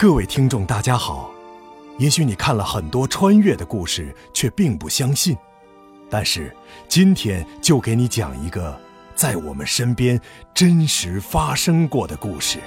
各位听众，大家好。也许你看了很多穿越的故事，却并不相信。但是今天就给你讲一个在我们身边真实发生过的故事。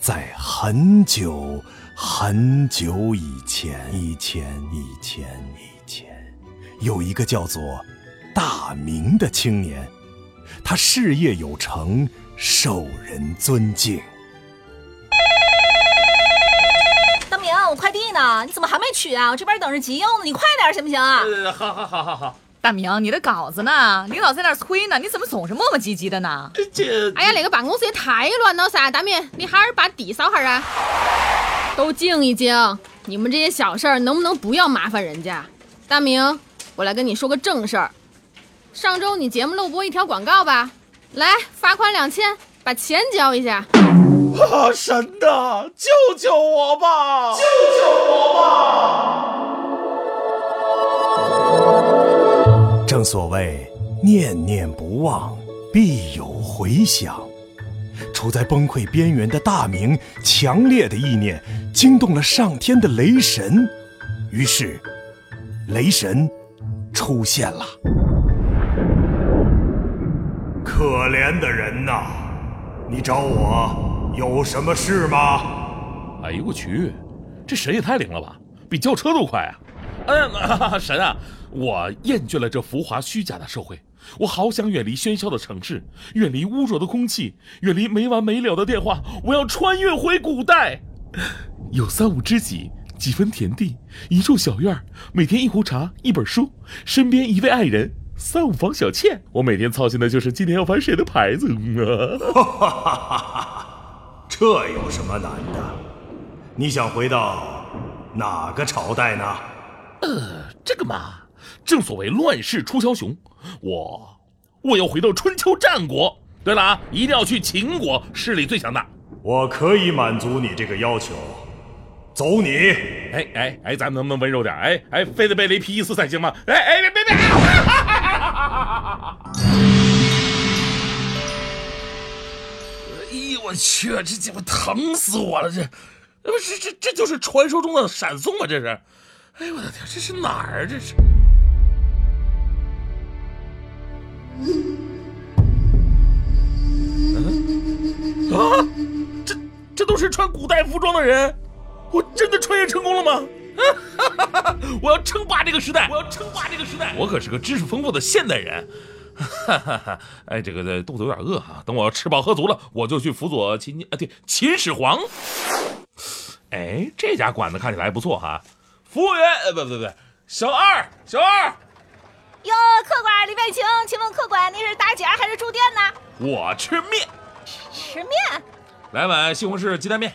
在很久很久以前，以前，以前，以前，有一个叫做大明的青年，他事业有成，受人尊敬。大明我快递呢？你怎么还没取啊？我这边等着急用呢，你快点行不行啊？呃，好好好好好。大明，你的稿子呢？领导在那催呢，你怎么总是磨磨唧唧的呢？这……哎呀，那个办公室也太乱了噻！大明，你还是把地扫下啊！都静一静，你们这些小事儿能不能不要麻烦人家？大明，我来跟你说个正事儿。上周你节目漏播一条广告吧？来，罚款两千，把钱交一下。啊！神呐，救救我吧！救救我吧！正所谓念念不忘，必有回响。处在崩溃边缘的大明，强烈的意念惊动了上天的雷神，于是雷神出现了。可怜的人呐，你找我。有什么事吗？哎呦我去，这神也太灵了吧，比轿车都快啊！嗯，神啊，我厌倦了这浮华虚假的社会，我好想远离喧嚣的城市，远离污浊的空气，远离没完没了的电话，我要穿越回古代，有三五知己，几分田地，一处小院，每天一壶茶，一本书，身边一位爱人，三五房小倩。我每天操心的就是今天要翻谁的牌子啊！这有什么难的？你想回到哪个朝代呢？呃，这个嘛，正所谓乱世出枭雄，我我要回到春秋战国。对了啊，一定要去秦国，势力最强大。我可以满足你这个要求，走你！哎哎哎，咱们能不能温柔点？哎哎，非得被雷劈一次才行吗？哎哎，别别别！哎呦我去，这鸡巴疼死我了！这，不是这这就是传说中的闪送啊！这是，哎呦我的天，这是哪儿？这是，嗯啊，这这都是穿古代服装的人，我真的穿越成功了吗？我要称霸这个时代！我要称霸这个时代！我可是个知识丰富的现代人。哈哈哈！哎，这个肚子有点饿哈，等我吃饱喝足了，我就去辅佐秦啊，对，秦始皇。哎，这家馆子看起来不错哈。服务员，呃，不不不，小二，小二。哟，客官里面请，请问客官，您是打尖还是住店呢？我吃面。吃面。来碗西红柿鸡蛋面。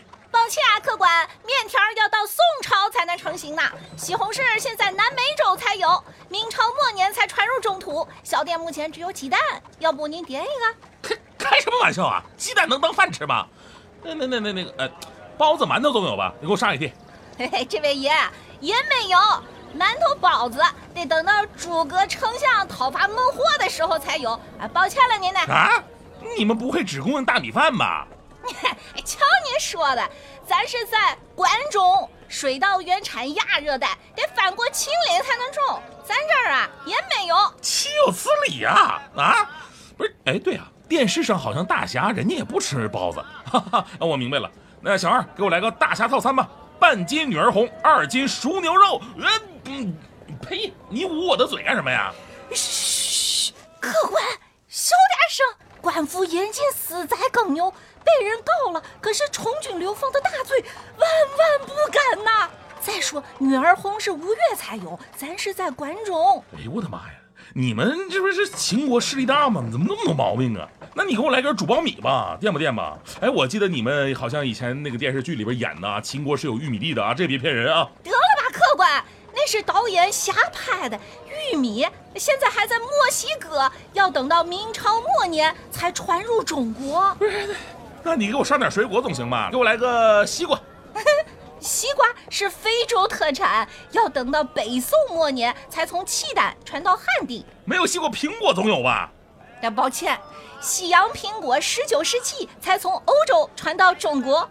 客官，面条要到宋朝才能成型呢。西红柿现在南美洲才有，明朝末年才传入中土。小店目前只有鸡蛋，要不您点一个？开开什么玩笑啊！鸡蛋能当饭吃吗？那那那那那个呃，包子馒头总有吧？你给我上一屉。嘿嘿，这位爷也没有，馒头包子得等到诸葛丞相讨伐孟获的时候才有。啊，抱歉了您呢。啊？你们不会只供应大米饭吧？瞧您说的，咱是在关中，水稻原产亚热带，得翻过秦岭才能种。咱这儿啊也没有，岂有此理呀！啊，不是，哎，对啊，电视上好像大侠人家也不吃包子。哈哈，我明白了，那小二给我来个大侠套餐吧，半斤女儿红，二斤熟牛肉。嗯，呸！你捂我的嘴干什么呀？嘘，客官，小点声，官府严禁私宰耕牛。被人告了，可是重军流放的大罪，万万不敢呐！再说女儿红是吴越才有，咱是在关中。哎呦我的妈呀！你们这不是秦国势力大吗？怎么那么多毛病啊？那你给我来根煮苞米吧，垫吧垫吧。哎，我记得你们好像以前那个电视剧里边演的，秦国是有玉米地的啊，这别骗人啊！得了吧，客官，那是导演瞎拍的。玉米现在还在墨西哥，要等到明朝末年才传入中国。不是。那你给我上点水果总行吧？给我来个西瓜。西瓜是非洲特产，要等到北宋末年才从契丹传到汉地。没有西瓜，苹果总有吧？那，抱歉，西洋苹果十九世纪才从欧洲传到中国。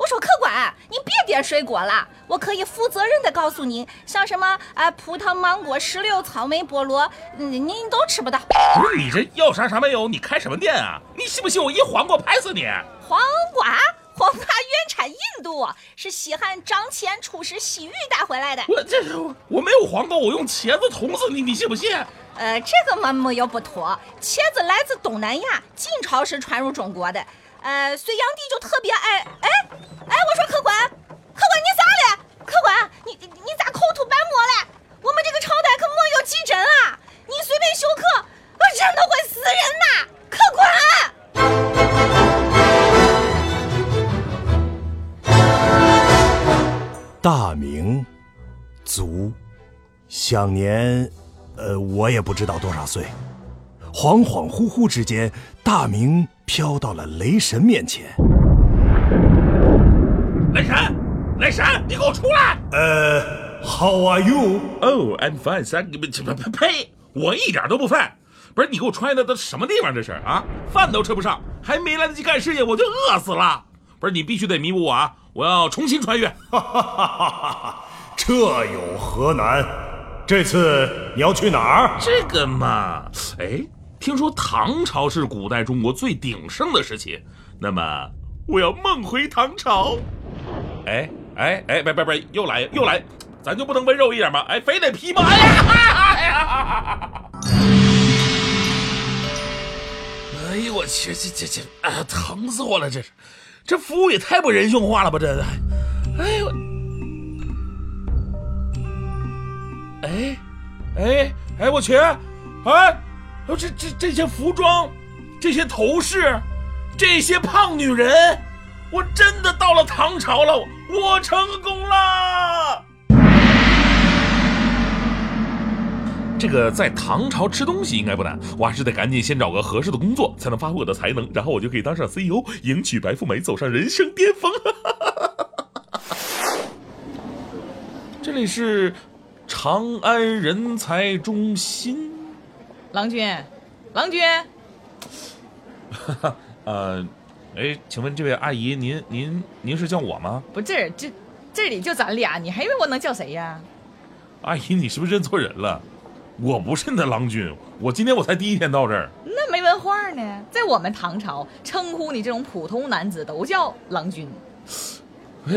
我说客官，您别点水果了，我可以负责任的告诉您，像什么啊葡萄、芒果、石榴、草莓、菠萝，您您都吃不到。不是你这要啥啥没有，你开什么店啊？你信不信我一黄瓜拍死你？黄瓜，黄瓜原产印度，是西汉张骞出使西域带回来的。我这我没有黄瓜，我用茄子捅死你，你信不信？呃，这个嘛没有不妥，茄子来自东南亚，晋朝时传入中国的。呃，隋炀帝就特别爱，哎哎，我说客官，客官你咋了？客官，你你咋口吐白沫了？我们这个朝代可没有急诊啊，你随便休克，我真的会死人呐！客官。大明，卒，享年，呃，我也不知道多少岁。恍恍惚惚之间，大明飘到了雷神面前。雷神，雷神，你给我出来！呃，How are you? Oh,、i m fine, thank you。呸呸！我一点都不饭。不是你给我穿的都什么地方？这是啊，饭都吃不上，还没来得及干事业，我就饿死了。不是你必须得弥补我啊！我要重新穿越。哈哈哈哈哈！这有何难？这次你要去哪儿？这个嘛，哎，听说唐朝是古代中国最鼎盛的时期，那么我要梦回唐朝。哎哎哎，别别别，又来又来，咱就不能温柔一点吗？哎，非得劈吗？哎呀！哎呀！哎呦我去，这这这啊，疼死我了！这是，这服务也太不人性化了吧？这，哎呦，哎，哎哎，我去，哎，这这这些服装，这些头饰，这些胖女人，我真的到了唐朝了，我成功了。这个在唐朝吃东西应该不难，我还是得赶紧先找个合适的工作，才能发挥我的才能，然后我就可以当上 CEO，迎娶白富美，走上人生巅峰。这里是长安人才中心。郎君，郎君，呃，哎，请问这位阿姨，您您您是叫我吗？不是这这里就咱俩，你还以为我能叫谁呀？阿姨，你是不是认错人了？我不是你的郎君，我今天我才第一天到这儿。那没文化呢，在我们唐朝，称呼你这种普通男子都叫郎君。哎，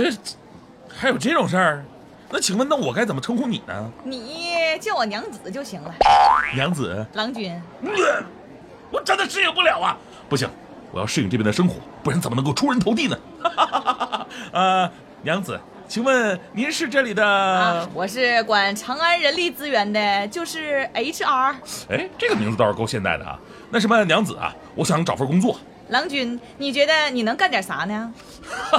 还有这种事儿？那请问，那我该怎么称呼你呢？你叫我娘子就行了。娘子，郎君，呃我真的适应不了啊！不行，我要适应这边的生活，不然怎么能够出人头地呢？呃，娘子，请问您是这里的？啊，我是管长安人力资源的，就是 HR。哎，这个名字倒是够现代的啊。那什么，娘子啊，我想找份工作。郎君，你觉得你能干点啥呢？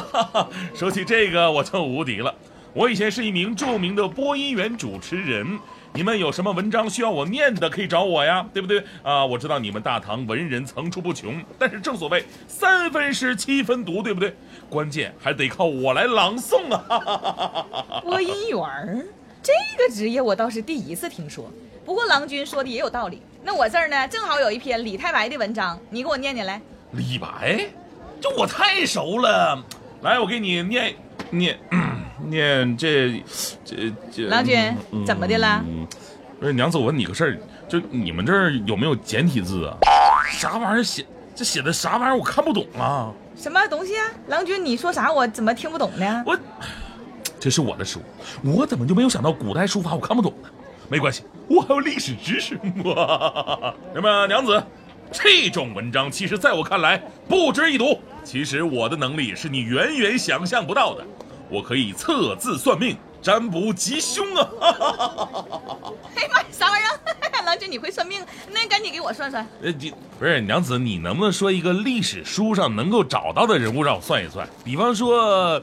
说起这个，我就无敌了。我以前是一名著名的播音员主持人，你们有什么文章需要我念的，可以找我呀，对不对啊？我知道你们大唐文人层出不穷，但是正所谓三分诗七分读，对不对？关键还得靠我来朗诵啊！播音员儿这个职业我倒是第一次听说。不过郎君说的也有道理。那我这儿呢，正好有一篇李太白的文章，你给我念念来。李白，这我太熟了。来，我给你念念念这这这。郎君嗯怎么的了嗯不是娘子，我问你个事儿，就你们这儿有没有简体字啊？啥玩意儿写？这写的啥玩意儿？我看不懂啊！什么东西啊？郎君，你说啥？我怎么听不懂呢？我，这是我的书，我怎么就没有想到古代书法我看不懂呢？没关系，我还有历史知识。那么娘子，这种文章其实在我看来不值一读。其实我的能力是你远远想象不到的，我可以测字算命、占卜吉凶啊！哎呀妈呀，啥玩意儿？郎君，你会算命？那赶紧给我算算。呃，你不是娘子，你能不能说一个历史书上能够找到的人物让我算一算？比方说，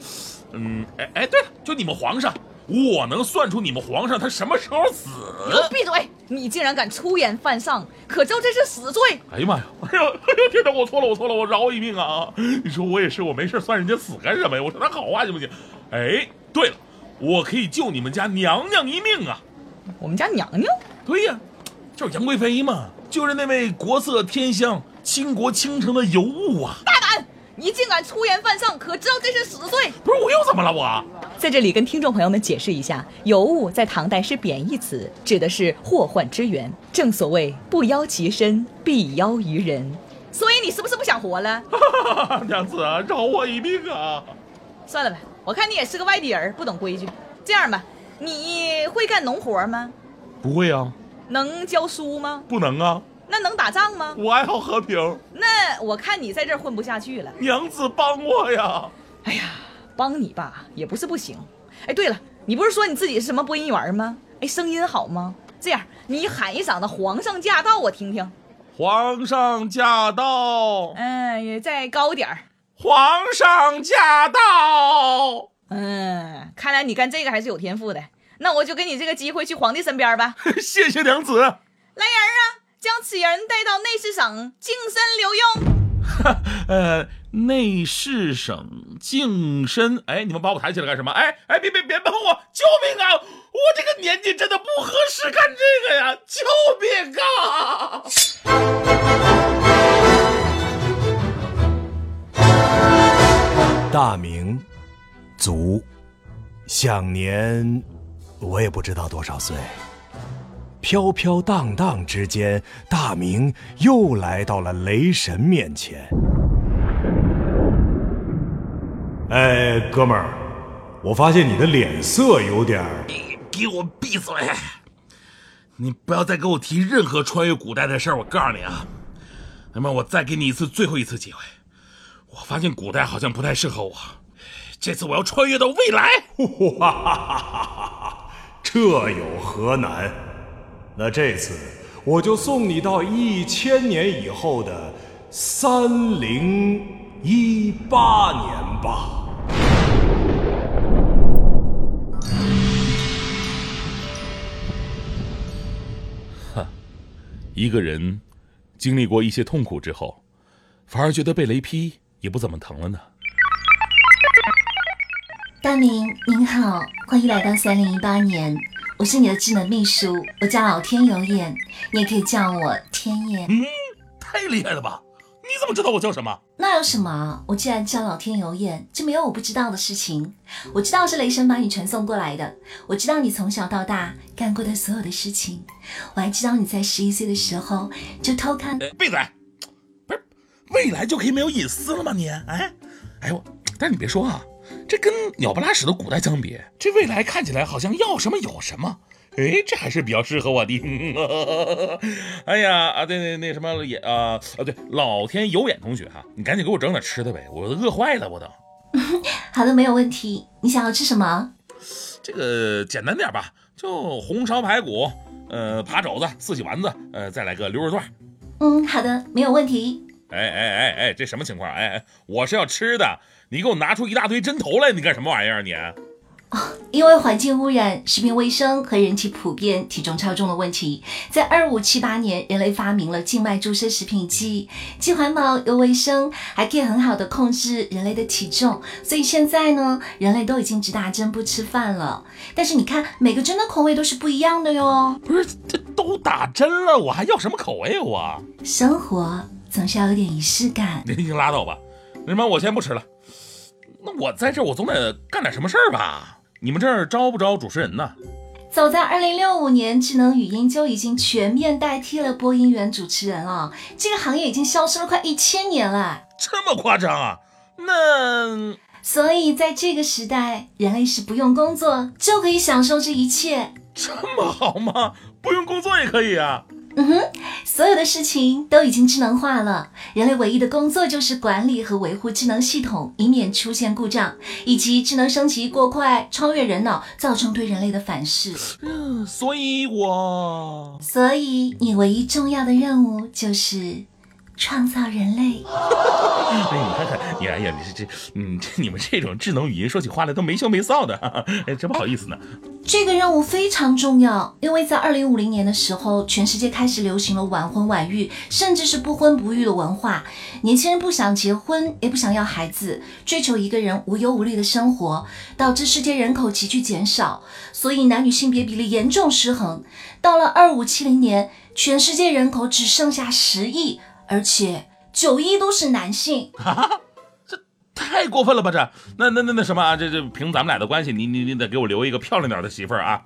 嗯，哎哎，对了，就你们皇上，我能算出你们皇上他什么时候死。给我闭嘴！你竟然敢出言犯上，可知道这是死罪？哎呀妈呀！哎呀，哎呀，天哪！我错了，我错了，我饶我一命啊！你说我也是，我没事算人家死干什么呀？我说他好话行不行？哎，对了，我可以救你们家娘娘一命啊！我们家娘娘，对呀，就是杨贵妃嘛，就是那位国色天香、倾国倾城的尤物啊！大胆！你竟敢出言犯上，可知道这是死罪？不是我又怎么了？我在这里跟听众朋友们解释一下，尤物在唐代是贬义词，指的是祸患之源。正所谓不邀其身，必邀于人。所以你是不是不想活了？娘子啊，饶我一命啊！算了吧，我看你也是个外地人，不懂规矩。这样吧，你会干农活吗？不会啊，能教书吗？不能啊。那能打仗吗？我爱好和平。那我看你在这儿混不下去了。娘子帮我呀！哎呀，帮你吧也不是不行。哎，对了，你不是说你自己是什么播音员吗？哎，声音好吗？这样，你喊一嗓子“皇上驾到”，我听听。皇上驾到。嗯，再高点儿。皇上驾到。嗯，看来你干这个还是有天赋的。那我就给你这个机会，去皇帝身边吧。谢谢娘子。来人啊！将此人带到内侍省净身留用。哈 呃，内侍省净身，哎，你们把我抬起来干什么？哎哎，别别别碰我！救命啊！我这个年纪真的不合适干这个呀！救命啊！大明，卒，享年，我也不知道多少岁。飘飘荡荡之间，大明又来到了雷神面前。哎，哥们儿，我发现你的脸色有点……你给我闭嘴！你不要再给我提任何穿越古代的事儿。我告诉你啊，那么我再给你一次最后一次机会。我发现古代好像不太适合我，这次我要穿越到未来。哈哈哈哈哈！这有何难？那这次我就送你到一千年以后的三零一八年吧。哼，一个人经历过一些痛苦之后，反而觉得被雷劈也不怎么疼了呢。大明您好，欢迎来到三零一八年。我是你的智能秘书，我叫老天有眼，你也可以叫我天眼。嗯，太厉害了吧？你怎么知道我叫什么？那有什么？我既然叫老天有眼，就没有我不知道的事情。我知道是雷神把你传送过来的，我知道你从小到大干过的所有的事情，我还知道你在十一岁的时候就偷看。闭嘴！不是，未来就可以没有隐私了吗？你，哎，哎我，但是你别说啊。这跟鸟不拉屎的古代相比，这未来看起来好像要什么有什么。哎，这还是比较适合我的。哎呀啊，对对，那什么也啊啊，对，老天有眼同学哈，你赶紧给我整点吃的呗，我都饿坏了，我都。好的，没有问题。你想要吃什么？这个简单点吧，就红烧排骨，呃，扒肘子，四喜丸子，呃，再来个溜肉段。嗯，好的，没有问题。哎哎哎哎，这什么情况？哎哎，我是要吃的。你给我拿出一大堆针头来，你干什么玩意儿？你哦，因为环境污染、食品卫生和人体普遍体重超重的问题，在二五七八年，人类发明了静脉注射食品剂，既环保又卫生，还可以很好的控制人类的体重。所以现在呢，人类都已经只打针不吃饭了。但是你看，每个针的口味都是不一样的哟。不是，这都打针了，我还要什么口味啊？我生活总是要有点仪式感。你拉倒吧，那什么，我先不吃了。那我在这，我总得干点什么事儿吧？你们这儿招不招主持人呢？早在二零六五年，智能语音就已经全面代替了播音员主持人了。这个行业已经消失了快一千年了，这么夸张啊？那所以在这个时代，人类是不用工作就可以享受这一切，这么好吗？不用工作也可以啊？嗯哼，所有的事情都已经智能化了，人类唯一的工作就是管理和维护智能系统，以免出现故障，以及智能升级过快超越人脑，造成对人类的反噬。嗯，所以我，所以你唯一重要的任务就是创造人类。哎，你看看，你哎呀，你这这，嗯，这你们这种智能语音说起话来都没羞没臊的，哈哈，哎，真不好意思呢。这个任务非常重要，因为在二零五零年的时候，全世界开始流行了晚婚晚育，甚至是不婚不育的文化。年轻人不想结婚，也不想要孩子，追求一个人无忧无虑的生活，导致世界人口急剧减少，所以男女性别比例严重失衡。到了二五七零年，全世界人口只剩下十亿，而且九亿都是男性。太过分了吧这？那那那那什么啊？这这凭咱们俩的关系，你你你得给我留一个漂亮点的媳妇儿啊！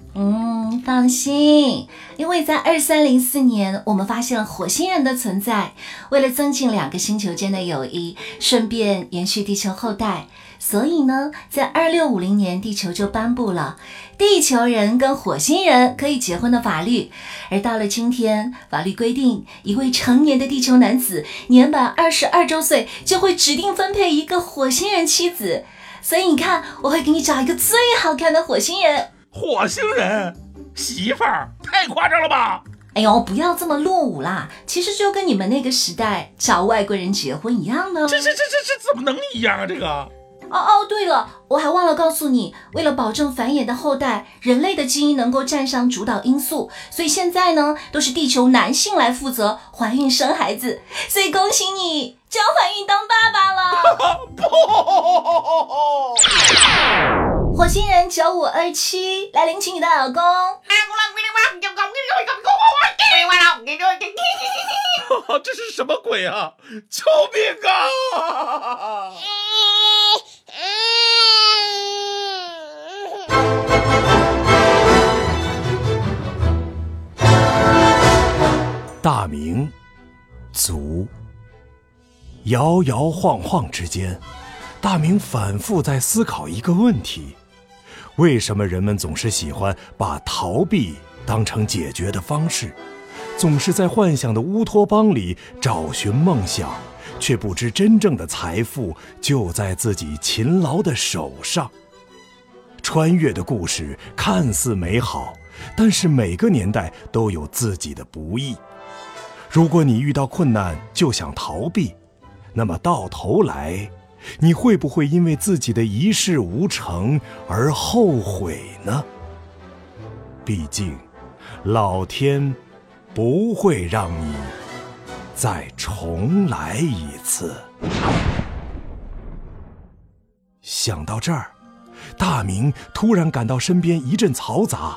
放心，因为在二三零四年，我们发现了火星人的存在。为了增进两个星球间的友谊，顺便延续地球后代，所以呢，在二六五零年，地球就颁布了地球人跟火星人可以结婚的法律。而到了今天，法律规定，一位成年的地球男子年满二十二周岁，就会指定分配一个火星人妻子。所以你看，我会给你找一个最好看的火星人。火星人媳妇儿太夸张了吧？哎呦，不要这么落伍啦！其实就跟你们那个时代找外国人结婚一样的。这这这这这怎么能一样啊？这个。哦哦，对了，我还忘了告诉你，为了保证繁衍的后代，人类的基因能够占上主导因素，所以现在呢，都是地球男性来负责怀孕生孩子。所以恭喜你，就要怀孕当爸爸了。不，火星人九五二七来领取你的老公。这是什么鬼啊！救命啊！大明，卒。摇摇晃晃之间，大明反复在思考一个问题：为什么人们总是喜欢把逃避当成解决的方式，总是在幻想的乌托邦里找寻梦想，却不知真正的财富就在自己勤劳的手上？穿越的故事看似美好，但是每个年代都有自己的不易。如果你遇到困难就想逃避，那么到头来，你会不会因为自己的一事无成而后悔呢？毕竟，老天不会让你再重来一次。想到这儿，大明突然感到身边一阵嘈杂，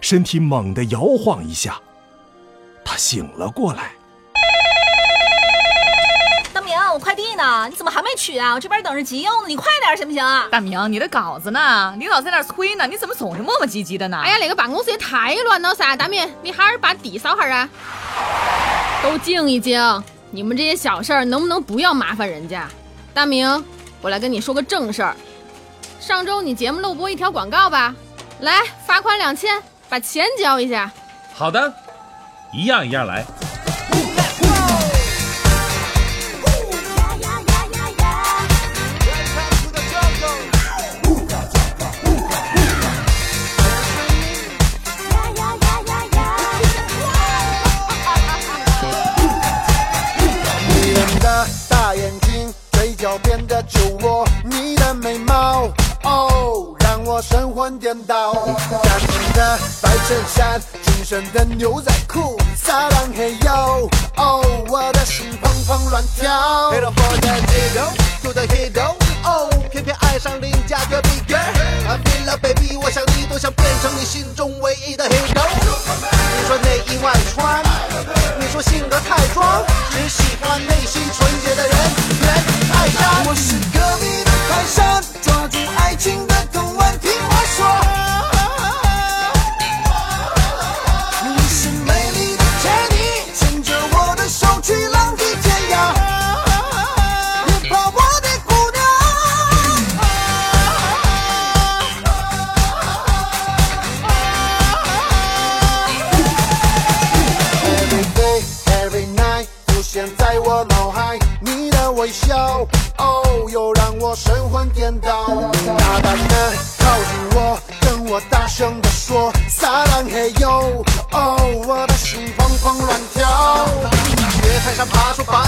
身体猛地摇晃一下。他醒了过来。大明，我快递呢？你怎么还没取啊？我这边等着急用呢，你快点行不行啊？大明，你的稿子呢？领导在那儿催呢，你怎么总是磨磨唧唧的呢？哎呀，那个办公室也太乱了噻！大明，你还是把地扫下啊！都静一静，你们这些小事儿能不能不要麻烦人家？大明，我来跟你说个正事儿。上周你节目漏播一条广告吧？来，罚款两千，把钱交一下。好的。一样一样来。就我，你的美貌，哦，让我神魂颠倒。干净的白衬衫。紧身的牛仔裤，撒浪嘿哟，哦，我的心砰砰乱跳。Hit for the hero，to the hero，哦，偏偏爱上你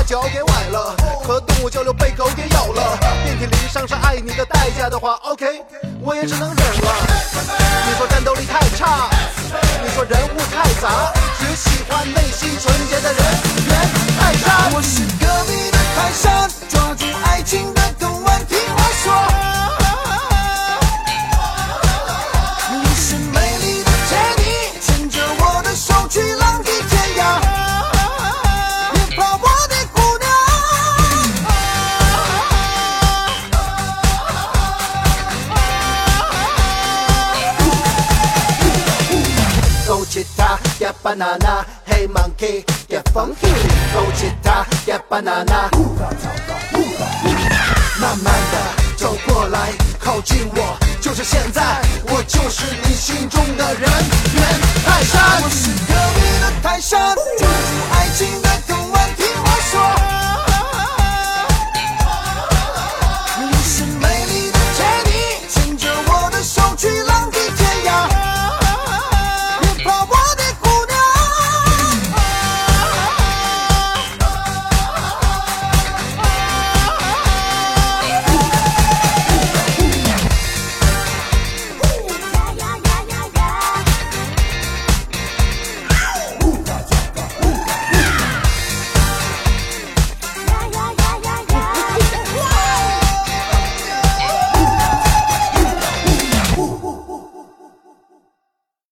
脚给崴了，和动物交流被狗给咬了，遍体鳞伤是爱你的代价的话，OK，我也只能忍了。你说战斗力太差，你说人物太杂，只喜欢内心纯洁的人缘太差。我是 banana, hey monkey, get funky.，get banana。慢慢的走过来，靠近我，就是现在，我就是你心中的人猿泰山。我是隔壁的泰山，住进爱情的。